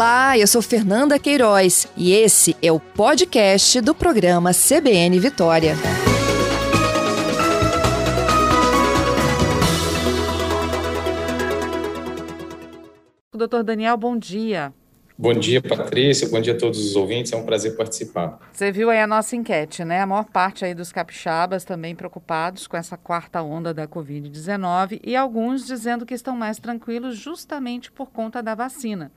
Olá, eu sou Fernanda Queiroz e esse é o podcast do programa CBN Vitória. Doutor Daniel, bom dia. Bom dia, Patrícia. Bom dia a todos os ouvintes. É um prazer participar. Você viu aí a nossa enquete, né? A maior parte aí dos capixabas também preocupados com essa quarta onda da Covid-19 e alguns dizendo que estão mais tranquilos justamente por conta da vacina.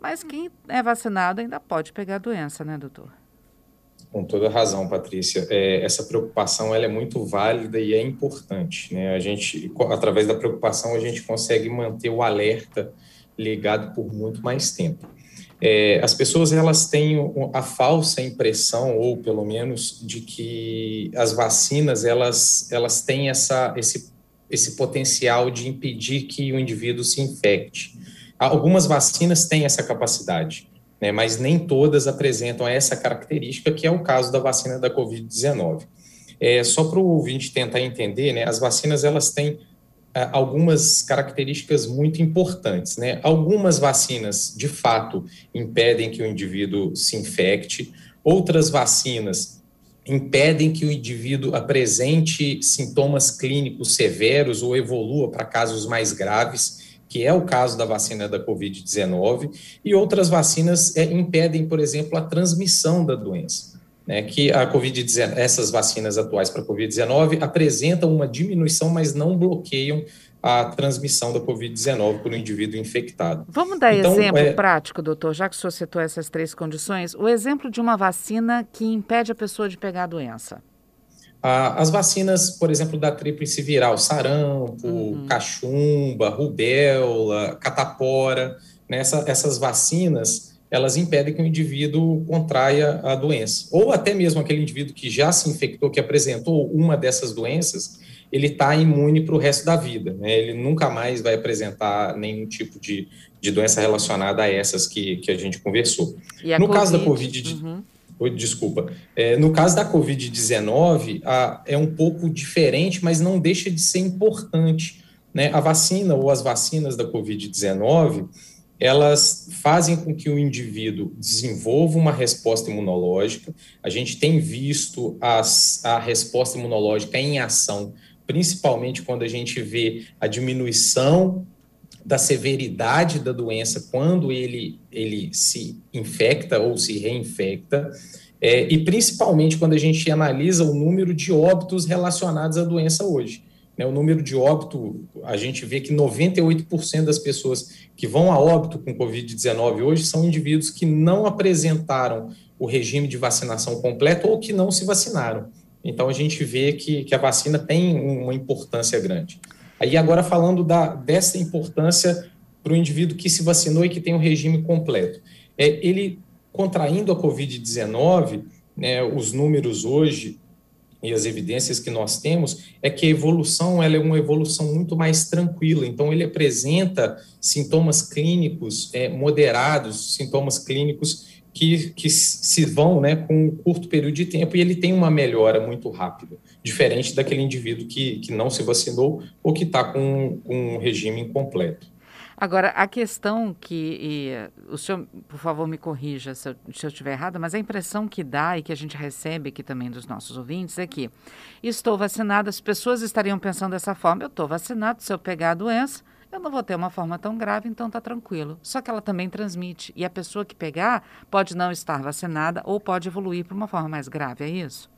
Mas quem é vacinado ainda pode pegar a doença, né, doutor? Com toda razão, Patrícia. É, essa preocupação ela é muito válida e é importante. Né? A gente, através da preocupação, a gente consegue manter o alerta ligado por muito mais tempo. É, as pessoas elas têm a falsa impressão, ou pelo menos, de que as vacinas elas, elas têm essa, esse, esse potencial de impedir que o indivíduo se infecte. Algumas vacinas têm essa capacidade, né, mas nem todas apresentam essa característica, que é o caso da vacina da Covid-19. É, só para o ouvinte tentar entender, né, as vacinas elas têm é, algumas características muito importantes. Né? Algumas vacinas, de fato, impedem que o indivíduo se infecte, outras vacinas impedem que o indivíduo apresente sintomas clínicos severos ou evolua para casos mais graves, que é o caso da vacina da Covid-19, e outras vacinas é, impedem, por exemplo, a transmissão da doença né, que a COVID-19, essas vacinas atuais para a COVID-19 apresentam uma diminuição, mas não bloqueiam a transmissão da Covid-19 por um indivíduo infectado. Vamos dar então, exemplo é... prático, doutor, já que o senhor citou essas três condições, o exemplo de uma vacina que impede a pessoa de pegar a doença. As vacinas, por exemplo, da tríplice viral, sarampo, uhum. cachumba, rubéola, catapora, né, essa, essas vacinas, elas impedem que o indivíduo contraia a doença. Ou até mesmo aquele indivíduo que já se infectou, que apresentou uma dessas doenças, ele está imune para o resto da vida. Né? Ele nunca mais vai apresentar nenhum tipo de, de doença relacionada a essas que, que a gente conversou. no COVID? caso da Covid. Uhum. Desculpa. É, no caso da Covid-19, é um pouco diferente, mas não deixa de ser importante. Né? A vacina ou as vacinas da Covid-19 elas fazem com que o indivíduo desenvolva uma resposta imunológica. A gente tem visto as, a resposta imunológica em ação, principalmente quando a gente vê a diminuição da severidade da doença quando ele, ele se infecta ou se reinfecta, é, e principalmente quando a gente analisa o número de óbitos relacionados à doença hoje. Né, o número de óbito, a gente vê que 98% das pessoas que vão a óbito com Covid-19 hoje são indivíduos que não apresentaram o regime de vacinação completo ou que não se vacinaram. Então, a gente vê que, que a vacina tem uma importância grande. Aí, agora, falando da, dessa importância para o indivíduo que se vacinou e que tem o regime completo. É, ele, contraindo a Covid-19, né, os números hoje e as evidências que nós temos é que a evolução ela é uma evolução muito mais tranquila. Então, ele apresenta sintomas clínicos é, moderados, sintomas clínicos que, que se vão né, com um curto período de tempo e ele tem uma melhora muito rápida, diferente daquele indivíduo que, que não se vacinou ou que está com, com um regime incompleto. Agora, a questão que, o senhor, por favor, me corrija se eu, se eu estiver errada, mas a impressão que dá e que a gente recebe aqui também dos nossos ouvintes é que estou vacinada, as pessoas estariam pensando dessa forma, eu estou vacinado, se eu pegar a doença, eu não vou ter uma forma tão grave, então está tranquilo. Só que ela também transmite, e a pessoa que pegar pode não estar vacinada ou pode evoluir para uma forma mais grave, é isso?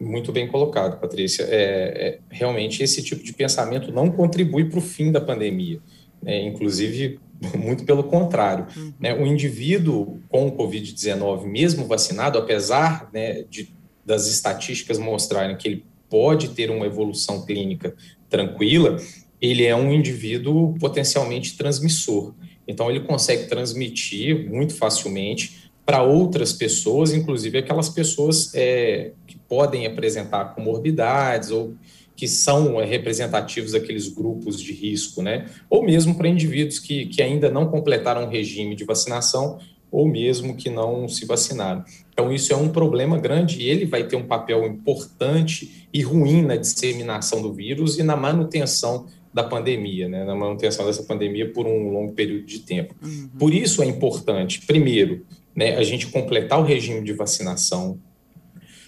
Muito bem colocado, Patrícia. É, é realmente, esse tipo de pensamento não contribui para o fim da pandemia é, inclusive muito pelo contrário. Uhum. Né, o indivíduo com o Covid-19, mesmo vacinado, apesar né, de, das estatísticas mostrarem que ele pode ter uma evolução clínica tranquila, ele é um indivíduo potencialmente transmissor. Então, ele consegue transmitir muito facilmente para outras pessoas, inclusive aquelas pessoas é, que podem apresentar comorbidades ou que são é, representativos daqueles grupos de risco, né? Ou mesmo para indivíduos que, que ainda não completaram o regime de vacinação ou mesmo que não se vacinaram. Então, isso é um problema grande e ele vai ter um papel importante e ruim na disseminação do vírus e na manutenção da pandemia, né, na manutenção dessa pandemia por um longo período de tempo. Uhum. Por isso é importante, primeiro, né, a gente completar o regime de vacinação.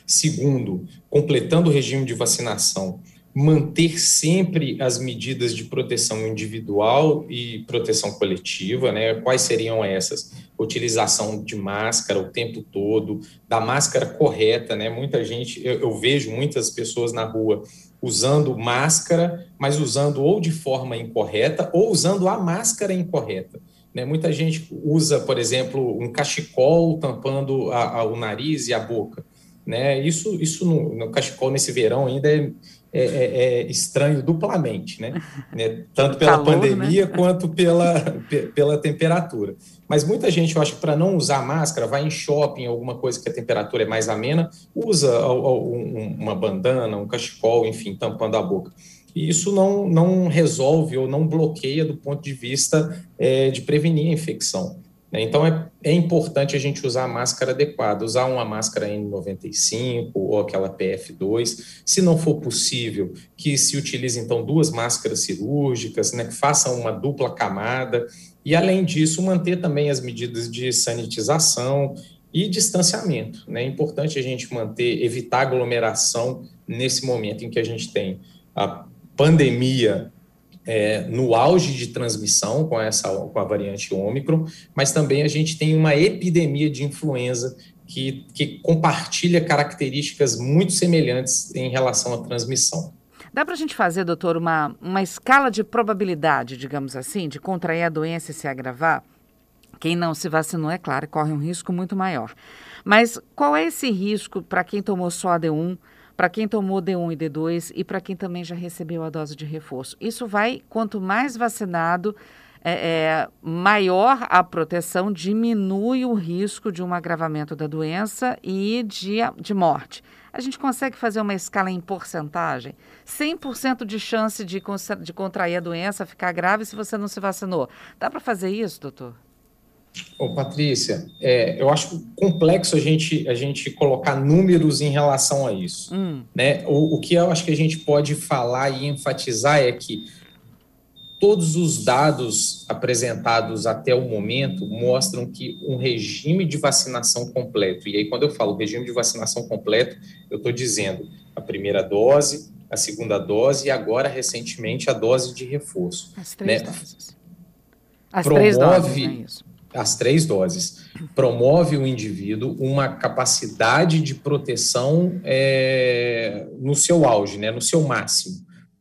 Segundo, completando o regime de vacinação, manter sempre as medidas de proteção individual e proteção coletiva, né? Quais seriam essas? Utilização de máscara o tempo todo, da máscara correta, né? Muita gente, eu, eu vejo muitas pessoas na rua usando máscara, mas usando ou de forma incorreta ou usando a máscara incorreta. Né? Muita gente usa, por exemplo, um cachecol tampando a, a, o nariz e a boca. Né? Isso, isso no, no cachecol nesse verão ainda é, é, é, é estranho duplamente, né? né? Tanto pela calor, pandemia né? quanto pela, pela temperatura. Mas muita gente, eu acho que para não usar máscara, vai em shopping, alguma coisa que a temperatura é mais amena, usa uma bandana, um cachecol, enfim, tampando a boca. E isso não, não resolve ou não bloqueia do ponto de vista é, de prevenir a infecção. Né? Então, é, é importante a gente usar a máscara adequada, usar uma máscara N95 ou aquela PF2. Se não for possível, que se utilize, então, duas máscaras cirúrgicas, né, que façam uma dupla camada. E, além disso, manter também as medidas de sanitização e distanciamento. Né? É importante a gente manter, evitar aglomeração nesse momento em que a gente tem a pandemia é, no auge de transmissão com essa com a variante Ômicron, mas também a gente tem uma epidemia de influenza que, que compartilha características muito semelhantes em relação à transmissão. Dá para a gente fazer, doutor, uma, uma escala de probabilidade, digamos assim, de contrair a doença e se agravar? Quem não se vacinou, é claro, corre um risco muito maior. Mas qual é esse risco para quem tomou só a D1? Para quem tomou D1 e D2 e para quem também já recebeu a dose de reforço. Isso vai, quanto mais vacinado, é, é, maior a proteção, diminui o risco de um agravamento da doença e de, de morte. A gente consegue fazer uma escala em porcentagem? 100% de chance de, de contrair a doença, ficar grave se você não se vacinou. Dá para fazer isso, doutor? Ô, Patrícia, é, eu acho complexo a gente, a gente colocar números em relação a isso. Hum. Né? O, o que eu acho que a gente pode falar e enfatizar é que todos os dados apresentados até o momento mostram que um regime de vacinação completo, e aí quando eu falo regime de vacinação completo, eu estou dizendo a primeira dose, a segunda dose e agora, recentemente, a dose de reforço. As três né? doses. As promove, três doses, é isso as três doses, promove o indivíduo uma capacidade de proteção é, no seu auge, né, no seu máximo.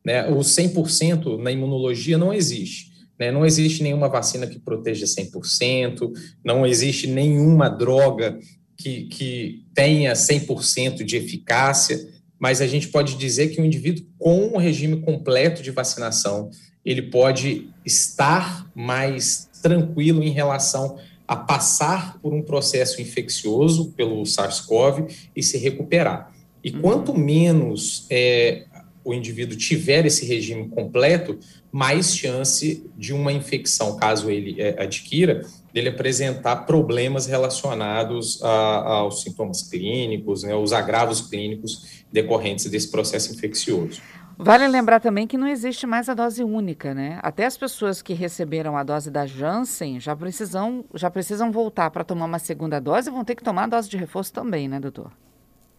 Né? O 100% na imunologia não existe. Né? Não existe nenhuma vacina que proteja 100%, não existe nenhuma droga que, que tenha 100% de eficácia, mas a gente pode dizer que o indivíduo com um regime completo de vacinação, ele pode estar mais tranquilo em relação a passar por um processo infeccioso pelo SARS-CoV e se recuperar. E uhum. quanto menos é, o indivíduo tiver esse regime completo, mais chance de uma infecção, caso ele é, adquira, dele apresentar problemas relacionados a, aos sintomas clínicos, né, os agravos clínicos decorrentes desse processo infeccioso. Vale lembrar também que não existe mais a dose única, né? Até as pessoas que receberam a dose da Janssen já precisam, já precisam voltar para tomar uma segunda dose e vão ter que tomar a dose de reforço também, né, doutor?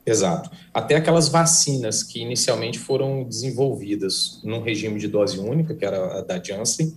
Exato. Até aquelas vacinas que inicialmente foram desenvolvidas num regime de dose única, que era a da Janssen,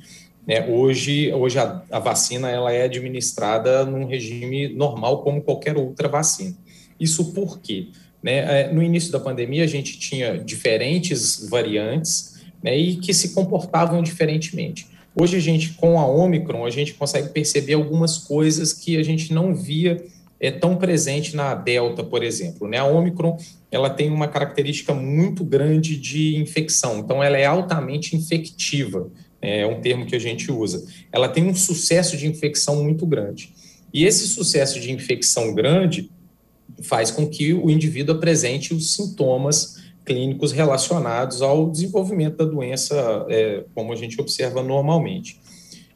né, hoje, hoje a, a vacina ela é administrada num regime normal, como qualquer outra vacina. Isso por quê? Né? É, no início da pandemia, a gente tinha diferentes variantes né, e que se comportavam diferentemente. Hoje, a gente, com a Omicron, a gente consegue perceber algumas coisas que a gente não via é, tão presente na Delta, por exemplo. Né? A Omicron ela tem uma característica muito grande de infecção, então ela é altamente infectiva, né? é um termo que a gente usa. Ela tem um sucesso de infecção muito grande. E esse sucesso de infecção grande faz com que o indivíduo apresente os sintomas clínicos relacionados ao desenvolvimento da doença, é, como a gente observa normalmente.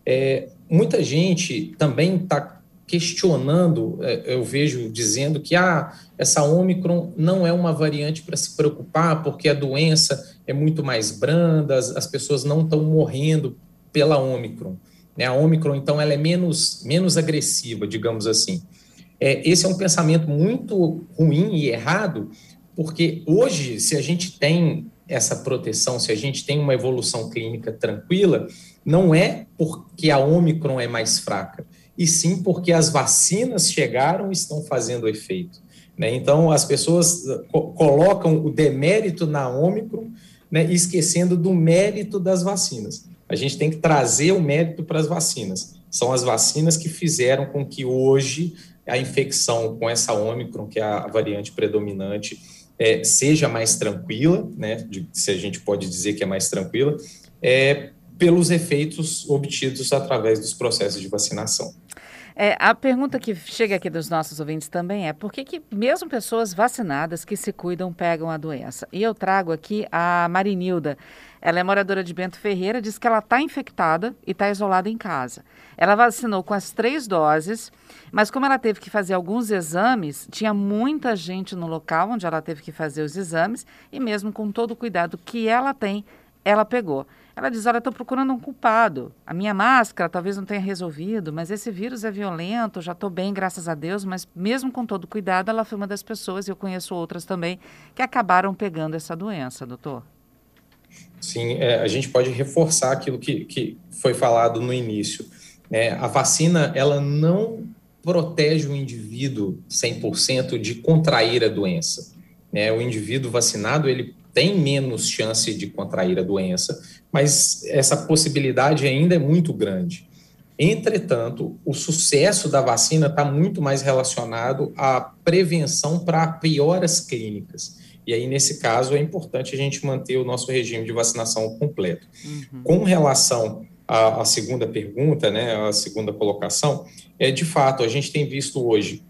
É, muita gente também está questionando, é, eu vejo dizendo que ah, essa Omicron não é uma variante para se preocupar, porque a doença é muito mais branda, as, as pessoas não estão morrendo pela Omicron. Né? A Omicron, então, ela é menos, menos agressiva, digamos assim. É, esse é um pensamento muito ruim e errado, porque hoje, se a gente tem essa proteção, se a gente tem uma evolução clínica tranquila, não é porque a Omicron é mais fraca, e sim porque as vacinas chegaram e estão fazendo efeito. Né? Então, as pessoas co colocam o demérito na Omicron, né, esquecendo do mérito das vacinas. A gente tem que trazer o mérito para as vacinas. São as vacinas que fizeram com que hoje a infecção com essa Omicron, que é a variante predominante, é, seja mais tranquila, né, de, se a gente pode dizer que é mais tranquila, é, pelos efeitos obtidos através dos processos de vacinação. É, a pergunta que chega aqui dos nossos ouvintes também é por que, que mesmo pessoas vacinadas que se cuidam pegam a doença? E eu trago aqui a Marinilda. Ela é moradora de Bento Ferreira, diz que ela está infectada e está isolada em casa. Ela vacinou com as três doses, mas como ela teve que fazer alguns exames, tinha muita gente no local onde ela teve que fazer os exames e mesmo com todo o cuidado que ela tem, ela pegou. Ela diz: Olha, estou procurando um culpado. A minha máscara talvez não tenha resolvido, mas esse vírus é violento, já estou bem, graças a Deus. Mas mesmo com todo cuidado, ela foi uma das pessoas, e eu conheço outras também, que acabaram pegando essa doença, doutor. Sim, é, a gente pode reforçar aquilo que, que foi falado no início. É, a vacina, ela não protege o indivíduo 100% de contrair a doença. Né? O indivíduo vacinado, ele tem menos chance de contrair a doença, mas essa possibilidade ainda é muito grande. Entretanto, o sucesso da vacina está muito mais relacionado à prevenção para pioras clínicas. E aí, nesse caso, é importante a gente manter o nosso regime de vacinação completo. Uhum. Com relação à, à, segunda pergunta, né, a segunda colocação, é de fato, a gente tem visto hoje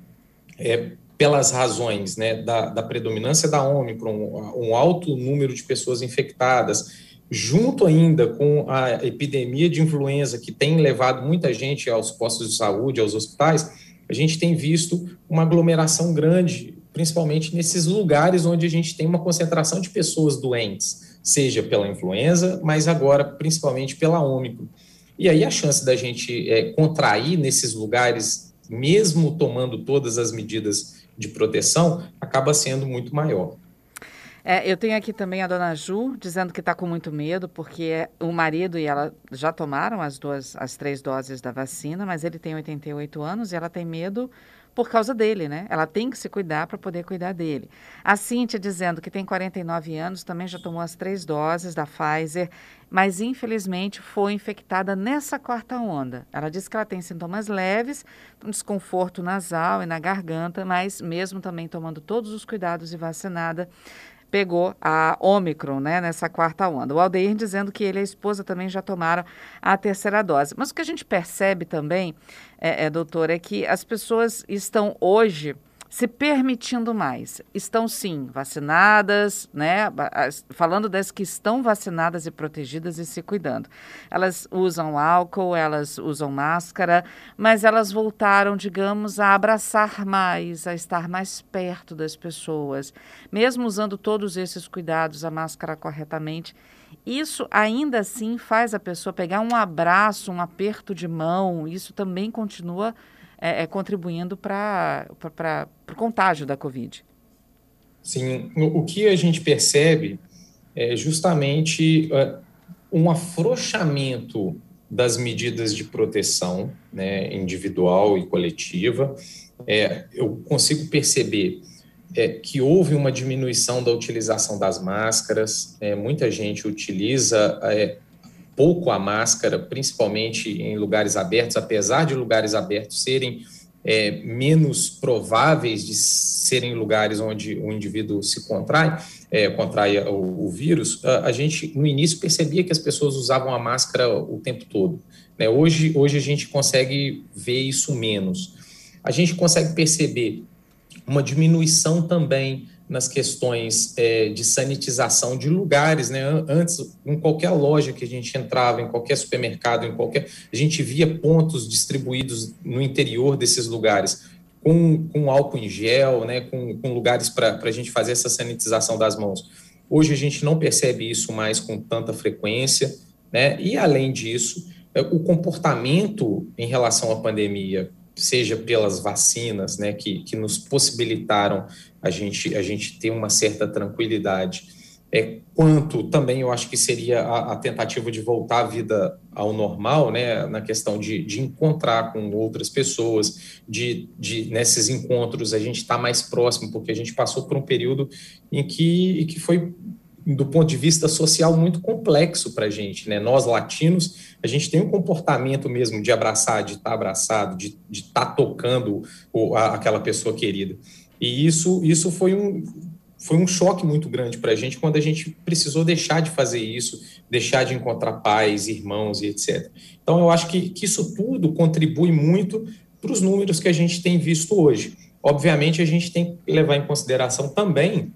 é, pelas razões né, da, da predominância da Ômicron, um alto número de pessoas infectadas, junto ainda com a epidemia de influenza que tem levado muita gente aos postos de saúde, aos hospitais, a gente tem visto uma aglomeração grande, principalmente nesses lugares onde a gente tem uma concentração de pessoas doentes, seja pela influenza, mas agora principalmente pela Ômicron. E aí a chance da gente é, contrair nesses lugares, mesmo tomando todas as medidas de proteção acaba sendo muito maior. É, eu tenho aqui também a dona Ju dizendo que está com muito medo, porque o marido e ela já tomaram as duas, as três doses da vacina, mas ele tem 88 anos e ela tem medo por causa dele, né? Ela tem que se cuidar para poder cuidar dele. A Cíntia dizendo que tem 49 anos, também já tomou as três doses da Pfizer, mas infelizmente foi infectada nessa quarta onda. Ela disse que ela tem sintomas leves, um desconforto nasal e na garganta, mas mesmo também tomando todos os cuidados e vacinada, pegou a Omicron, né, nessa quarta onda. O Aldeir dizendo que ele e a esposa também já tomaram a terceira dose. Mas o que a gente percebe também, é, é doutor, é que as pessoas estão hoje se permitindo mais. Estão sim vacinadas, né? Falando das que estão vacinadas e protegidas e se cuidando. Elas usam álcool, elas usam máscara, mas elas voltaram, digamos, a abraçar mais, a estar mais perto das pessoas, mesmo usando todos esses cuidados, a máscara corretamente. Isso ainda assim faz a pessoa pegar um abraço, um aperto de mão, isso também continua é, é, contribuindo para o contágio da Covid. Sim, o que a gente percebe é justamente uh, um afrouxamento das medidas de proteção né, individual e coletiva. É, eu consigo perceber é, que houve uma diminuição da utilização das máscaras, é, muita gente utiliza é, pouco a máscara, principalmente em lugares abertos, apesar de lugares abertos serem é, menos prováveis de serem lugares onde o indivíduo se contrai, é, contrai o, o vírus, a, a, gente no início percebia que as pessoas usavam a máscara o tempo todo. Né? Hoje, hoje a gente consegue ver isso menos. A gente consegue perceber uma diminuição também nas questões é, de sanitização de lugares, né? Antes, em qualquer loja que a gente entrava, em qualquer supermercado, em qualquer, a gente via pontos distribuídos no interior desses lugares com, com álcool em gel, né? Com, com lugares para a gente fazer essa sanitização das mãos. Hoje a gente não percebe isso mais com tanta frequência, né? E além disso, é, o comportamento em relação à pandemia seja pelas vacinas, né, que, que nos possibilitaram a gente, a gente ter uma certa tranquilidade, é, quanto também eu acho que seria a, a, tentativa de voltar a vida ao normal, né, na questão de, de encontrar com outras pessoas, de, de nesses encontros a gente estar tá mais próximo, porque a gente passou por um período em que, em que foi do ponto de vista social muito complexo para a gente, né? Nós latinos, a gente tem um comportamento mesmo de abraçar, de estar tá abraçado, de estar tá tocando o, a, aquela pessoa querida. E isso, isso foi um foi um choque muito grande para a gente quando a gente precisou deixar de fazer isso, deixar de encontrar pais, irmãos e etc. Então, eu acho que, que isso tudo contribui muito para os números que a gente tem visto hoje. Obviamente, a gente tem que levar em consideração também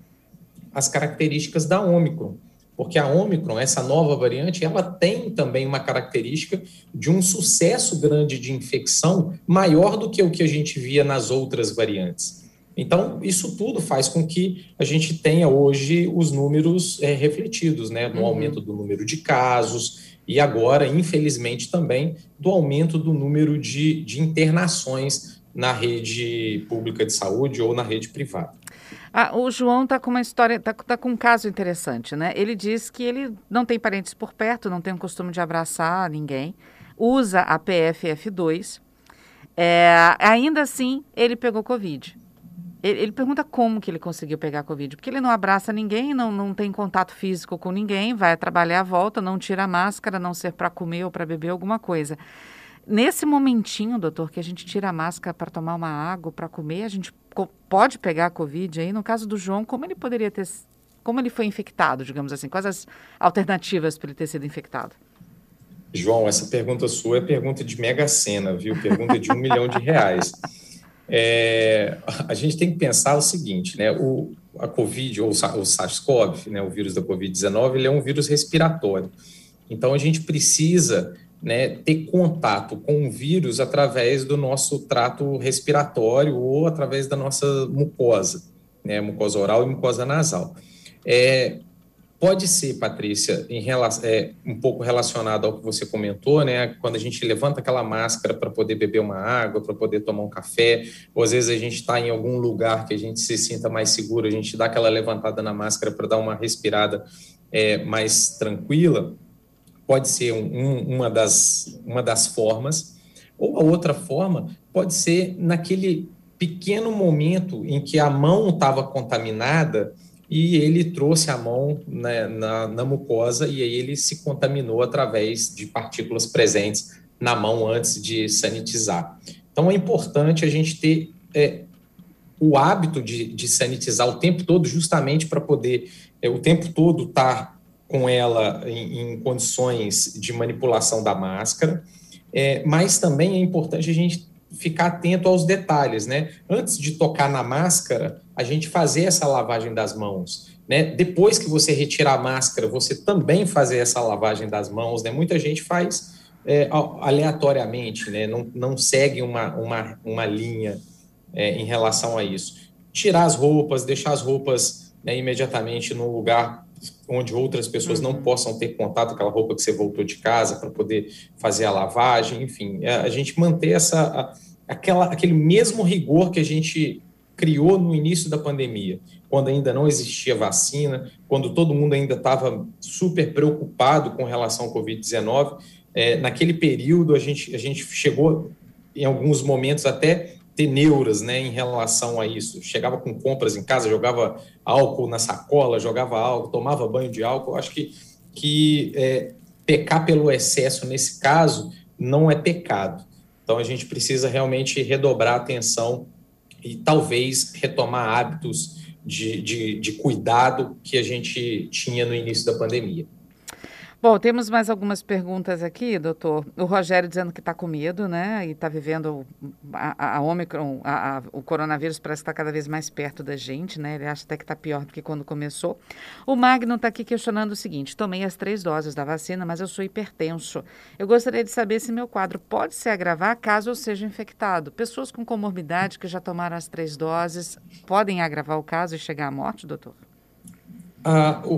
as características da Ômicron, porque a Ômicron, essa nova variante, ela tem também uma característica de um sucesso grande de infecção maior do que o que a gente via nas outras variantes. Então, isso tudo faz com que a gente tenha hoje os números é, refletidos, né, no uhum. aumento do número de casos e agora, infelizmente, também do aumento do número de, de internações na rede pública de saúde ou na rede privada. Ah, o João está com uma história, está tá com um caso interessante, né? Ele diz que ele não tem parentes por perto, não tem o costume de abraçar ninguém, usa a PFF2. É, ainda assim, ele pegou Covid. Ele, ele, pergunta como que ele conseguiu pegar Covid, porque ele não abraça ninguém, não, não tem contato físico com ninguém, vai trabalhar à volta, não tira a máscara, a não ser para comer ou para beber alguma coisa. Nesse momentinho, doutor, que a gente tira a máscara para tomar uma água, para comer, a gente pode pegar a Covid aí? No caso do João, como ele poderia ter. Como ele foi infectado, digamos assim? Quais as alternativas para ele ter sido infectado? João, essa pergunta sua é pergunta de mega cena, viu? Pergunta de um milhão de reais. É, a gente tem que pensar o seguinte, né? O, a Covid, ou o SARS-CoV, né, o vírus da Covid-19, ele é um vírus respiratório. Então, a gente precisa né, ter contato com o vírus através do nosso trato respiratório ou através da nossa mucosa, né, mucosa oral e mucosa nasal. É, pode ser, Patrícia, em relação, é, um pouco relacionado ao que você comentou, né, quando a gente levanta aquela máscara para poder beber uma água, para poder tomar um café, ou às vezes a gente está em algum lugar que a gente se sinta mais seguro, a gente dá aquela levantada na máscara para dar uma respirada é, mais tranquila pode ser um, uma, das, uma das formas, ou a outra forma pode ser naquele pequeno momento em que a mão estava contaminada e ele trouxe a mão né, na, na, mucosa e aí ele se contaminou através de partículas presentes na mão antes de sanitizar. Então é importante a gente ter é, o hábito de, de sanitizar o tempo todo, justamente para poder é, o tempo todo estar tá com ela em, em condições de manipulação da máscara, é, mas também é importante a gente ficar atento aos detalhes, né? Antes de tocar na máscara, a gente fazer essa lavagem das mãos, né? Depois que você retirar a máscara, você também fazer essa lavagem das mãos, né? Muita gente faz é, aleatoriamente, né? Não, não segue uma, uma, uma linha é, em relação a isso. Tirar as roupas, deixar as roupas né, imediatamente no lugar onde outras pessoas uhum. não possam ter contato com aquela roupa que você voltou de casa para poder fazer a lavagem, enfim, é, a gente manter essa a, aquela, aquele mesmo rigor que a gente criou no início da pandemia, quando ainda não existia vacina, quando todo mundo ainda estava super preocupado com relação ao Covid-19. É, naquele período, a gente, a gente chegou, em alguns momentos, até ter neuras né, em relação a isso. Chegava com compras em casa, jogava álcool na sacola, jogava álcool, tomava banho de álcool. Acho que, que é, pecar pelo excesso nesse caso não é pecado. Então a gente precisa realmente redobrar a atenção e talvez retomar hábitos de, de, de cuidado que a gente tinha no início da pandemia. Bom, temos mais algumas perguntas aqui, doutor. O Rogério dizendo que está com medo, né? E está vivendo a, a Omicron, a, a, o coronavírus parece estar tá cada vez mais perto da gente, né? Ele acha até que está pior do que quando começou. O Magno está aqui questionando o seguinte: tomei as três doses da vacina, mas eu sou hipertenso. Eu gostaria de saber se meu quadro pode se agravar caso eu seja infectado. Pessoas com comorbidade que já tomaram as três doses podem agravar o caso e chegar à morte, doutor?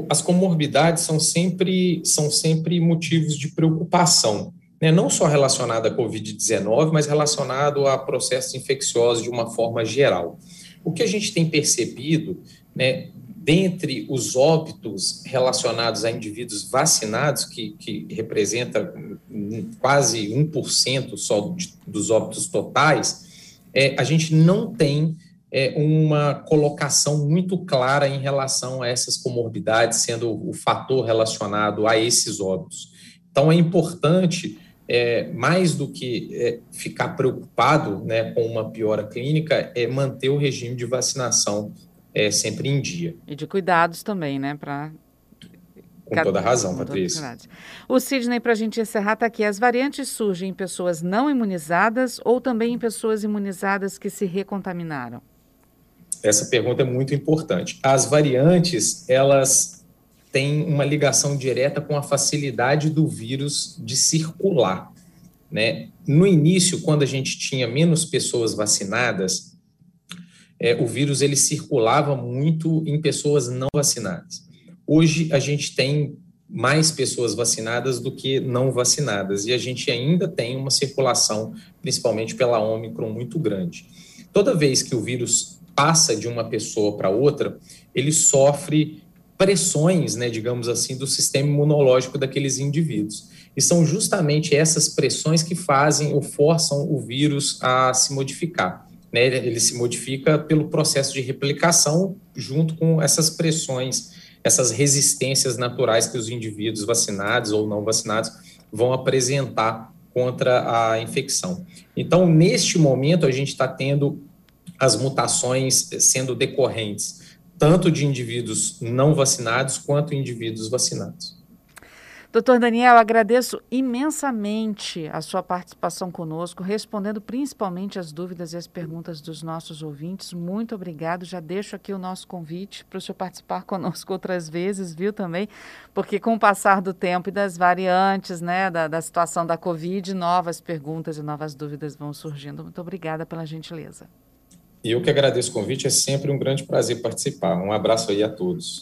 As comorbidades são sempre, são sempre motivos de preocupação, né? não só relacionado à Covid-19, mas relacionado a processos infecciosos de uma forma geral. O que a gente tem percebido, né, dentre os óbitos relacionados a indivíduos vacinados, que, que representa quase 1% só de, dos óbitos totais, é, a gente não tem é, uma colocação muito clara em relação a essas comorbidades, sendo o fator relacionado a esses óbitos. Então, é importante, é, mais do que é, ficar preocupado né, com uma piora clínica, é manter o regime de vacinação é, sempre em dia. E de cuidados também, né, para com toda razão, Patrícia. O Sidney, para a gente encerrar, está aqui. As variantes surgem em pessoas não imunizadas ou também em pessoas imunizadas que se recontaminaram? Essa pergunta é muito importante. As variantes, elas têm uma ligação direta com a facilidade do vírus de circular. Né? No início, quando a gente tinha menos pessoas vacinadas, é, o vírus ele circulava muito em pessoas não vacinadas. Hoje a gente tem mais pessoas vacinadas do que não vacinadas e a gente ainda tem uma circulação, principalmente pela Ômicron, muito grande. Toda vez que o vírus passa de uma pessoa para outra, ele sofre pressões, né, digamos assim, do sistema imunológico daqueles indivíduos. E são justamente essas pressões que fazem ou forçam o vírus a se modificar. Né? Ele se modifica pelo processo de replicação, junto com essas pressões, essas resistências naturais que os indivíduos vacinados ou não vacinados vão apresentar contra a infecção. Então, neste momento, a gente está tendo as mutações sendo decorrentes tanto de indivíduos não vacinados quanto indivíduos vacinados. Doutor Daniel, agradeço imensamente a sua participação conosco, respondendo principalmente as dúvidas e as perguntas dos nossos ouvintes. Muito obrigado. Já deixo aqui o nosso convite para o senhor participar conosco outras vezes, viu também? Porque com o passar do tempo e das variantes, né, da, da situação da Covid, novas perguntas e novas dúvidas vão surgindo. Muito obrigada pela gentileza. E eu que agradeço o convite, é sempre um grande prazer participar. Um abraço aí a todos.